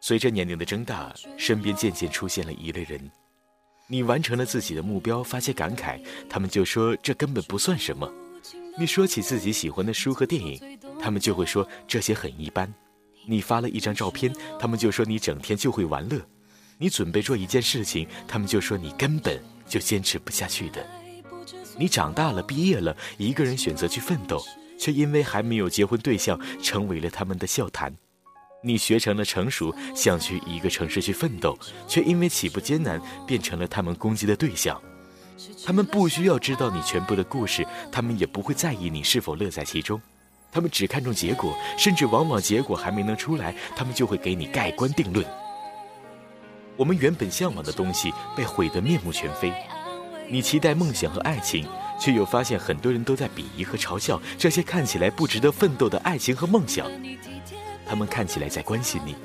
随着年龄的增大，身边渐渐出现了一类人，你完成了自己的目标，发些感慨，他们就说这根本不算什么；你说起自己喜欢的书和电影，他们就会说这些很一般；你发了一张照片，他们就说你整天就会玩乐；你准备做一件事情，他们就说你根本就坚持不下去的。你长大了，毕业了，一个人选择去奋斗，却因为还没有结婚对象，成为了他们的笑谈。你学成了成熟，想去一个城市去奋斗，却因为起步艰难，变成了他们攻击的对象。他们不需要知道你全部的故事，他们也不会在意你是否乐在其中。他们只看重结果，甚至往往结果还没能出来，他们就会给你盖棺定论。我们原本向往的东西被毁得面目全非。你期待梦想和爱情，却又发现很多人都在鄙夷和嘲笑这些看起来不值得奋斗的爱情和梦想。他们看起来在关心你，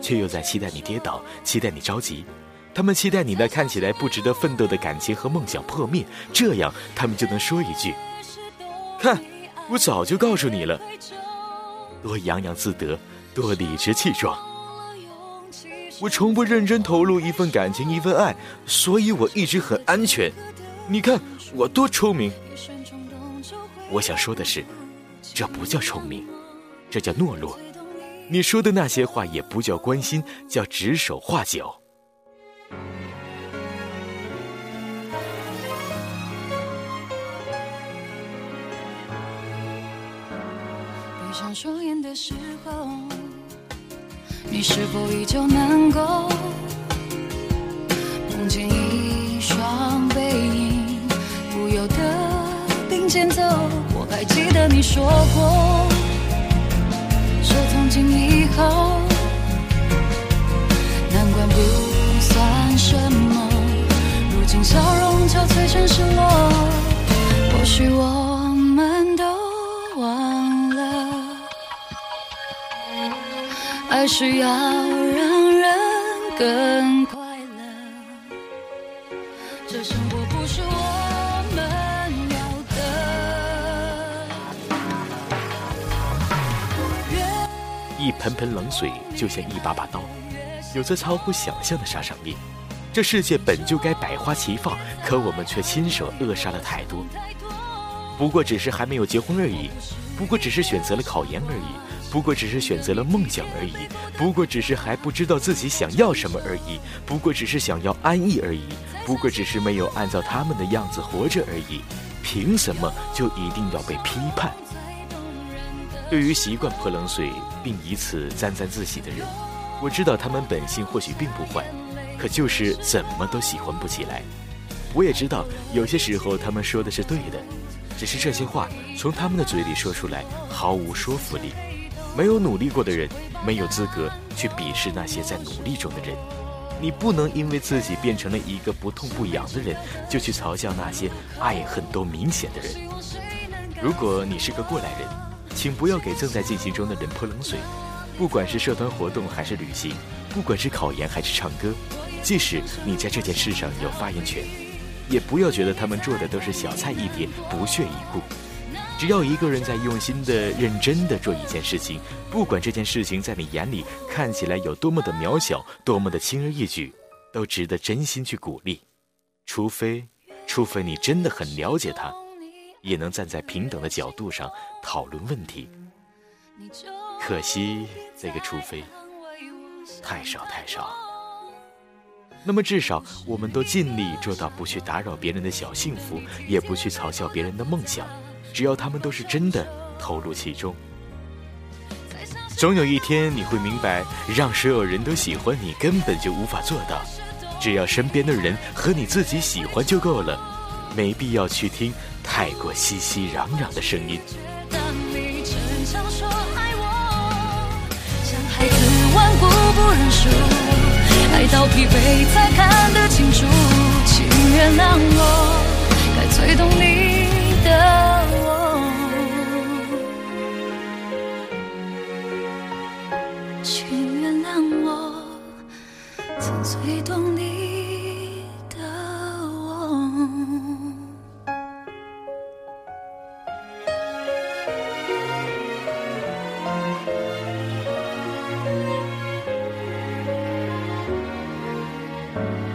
却又在期待你跌倒，期待你着急。他们期待你那看起来不值得奋斗的感情和梦想破灭，这样他们就能说一句：“看，我早就告诉你了。”多洋洋自得，多理直气壮。我从不认真投入一份感情，一份爱，所以我一直很安全。你看我多聪明。我想说的是，这不叫聪明，这叫懦弱。你说的那些话也不叫关心，叫指手画脚。闭上双眼的时候，你是否依旧能并肩走？我还记得你说过。说从今以后，难关不算什么。如今笑容憔悴成失落，或许我们都忘了，爱是要让人更快乐。这生活一盆盆冷水就像一把把刀，有着超乎想象的杀伤力。这世界本就该百花齐放，可我们却亲手扼杀了太多。不过只是还没有结婚而已，不过只是选择了考研而已，不过只是选择了梦想而已，不过只是还不知道自己想要什么而已，不过只是想要安逸而已，不过只是没有按照他们的样子活着而已。凭什么就一定要被批判？对于习惯泼冷水并以此沾沾自喜的人，我知道他们本性或许并不坏，可就是怎么都喜欢不起来。我也知道有些时候他们说的是对的，只是这些话从他们的嘴里说出来毫无说服力。没有努力过的人没有资格去鄙视那些在努力中的人。你不能因为自己变成了一个不痛不痒的人，就去嘲笑那些爱恨都明显的人。如果你是个过来人。请不要给正在进行中的人泼冷水，不管是社团活动还是旅行，不管是考研还是唱歌，即使你在这件事上有发言权，也不要觉得他们做的都是小菜一碟、不屑一顾。只要一个人在用心的、认真的做一件事情，不管这件事情在你眼里看起来有多么的渺小、多么的轻而易举，都值得真心去鼓励。除非，除非你真的很了解他。也能站在平等的角度上讨论问题，可惜这个除非太少太少。那么至少我们都尽力做到不去打扰别人的小幸福，也不去嘲笑别人的梦想，只要他们都是真的投入其中。总有一天你会明白，让所有人都喜欢你根本就无法做到，只要身边的人和你自己喜欢就够了，没必要去听。太过熙熙攘攘的声音。觉得你真正说爱我像孩子顽固不认输，爱到疲惫才看得清楚。请原谅我，该最懂你的我。请原谅我，曾最懂你。嗯。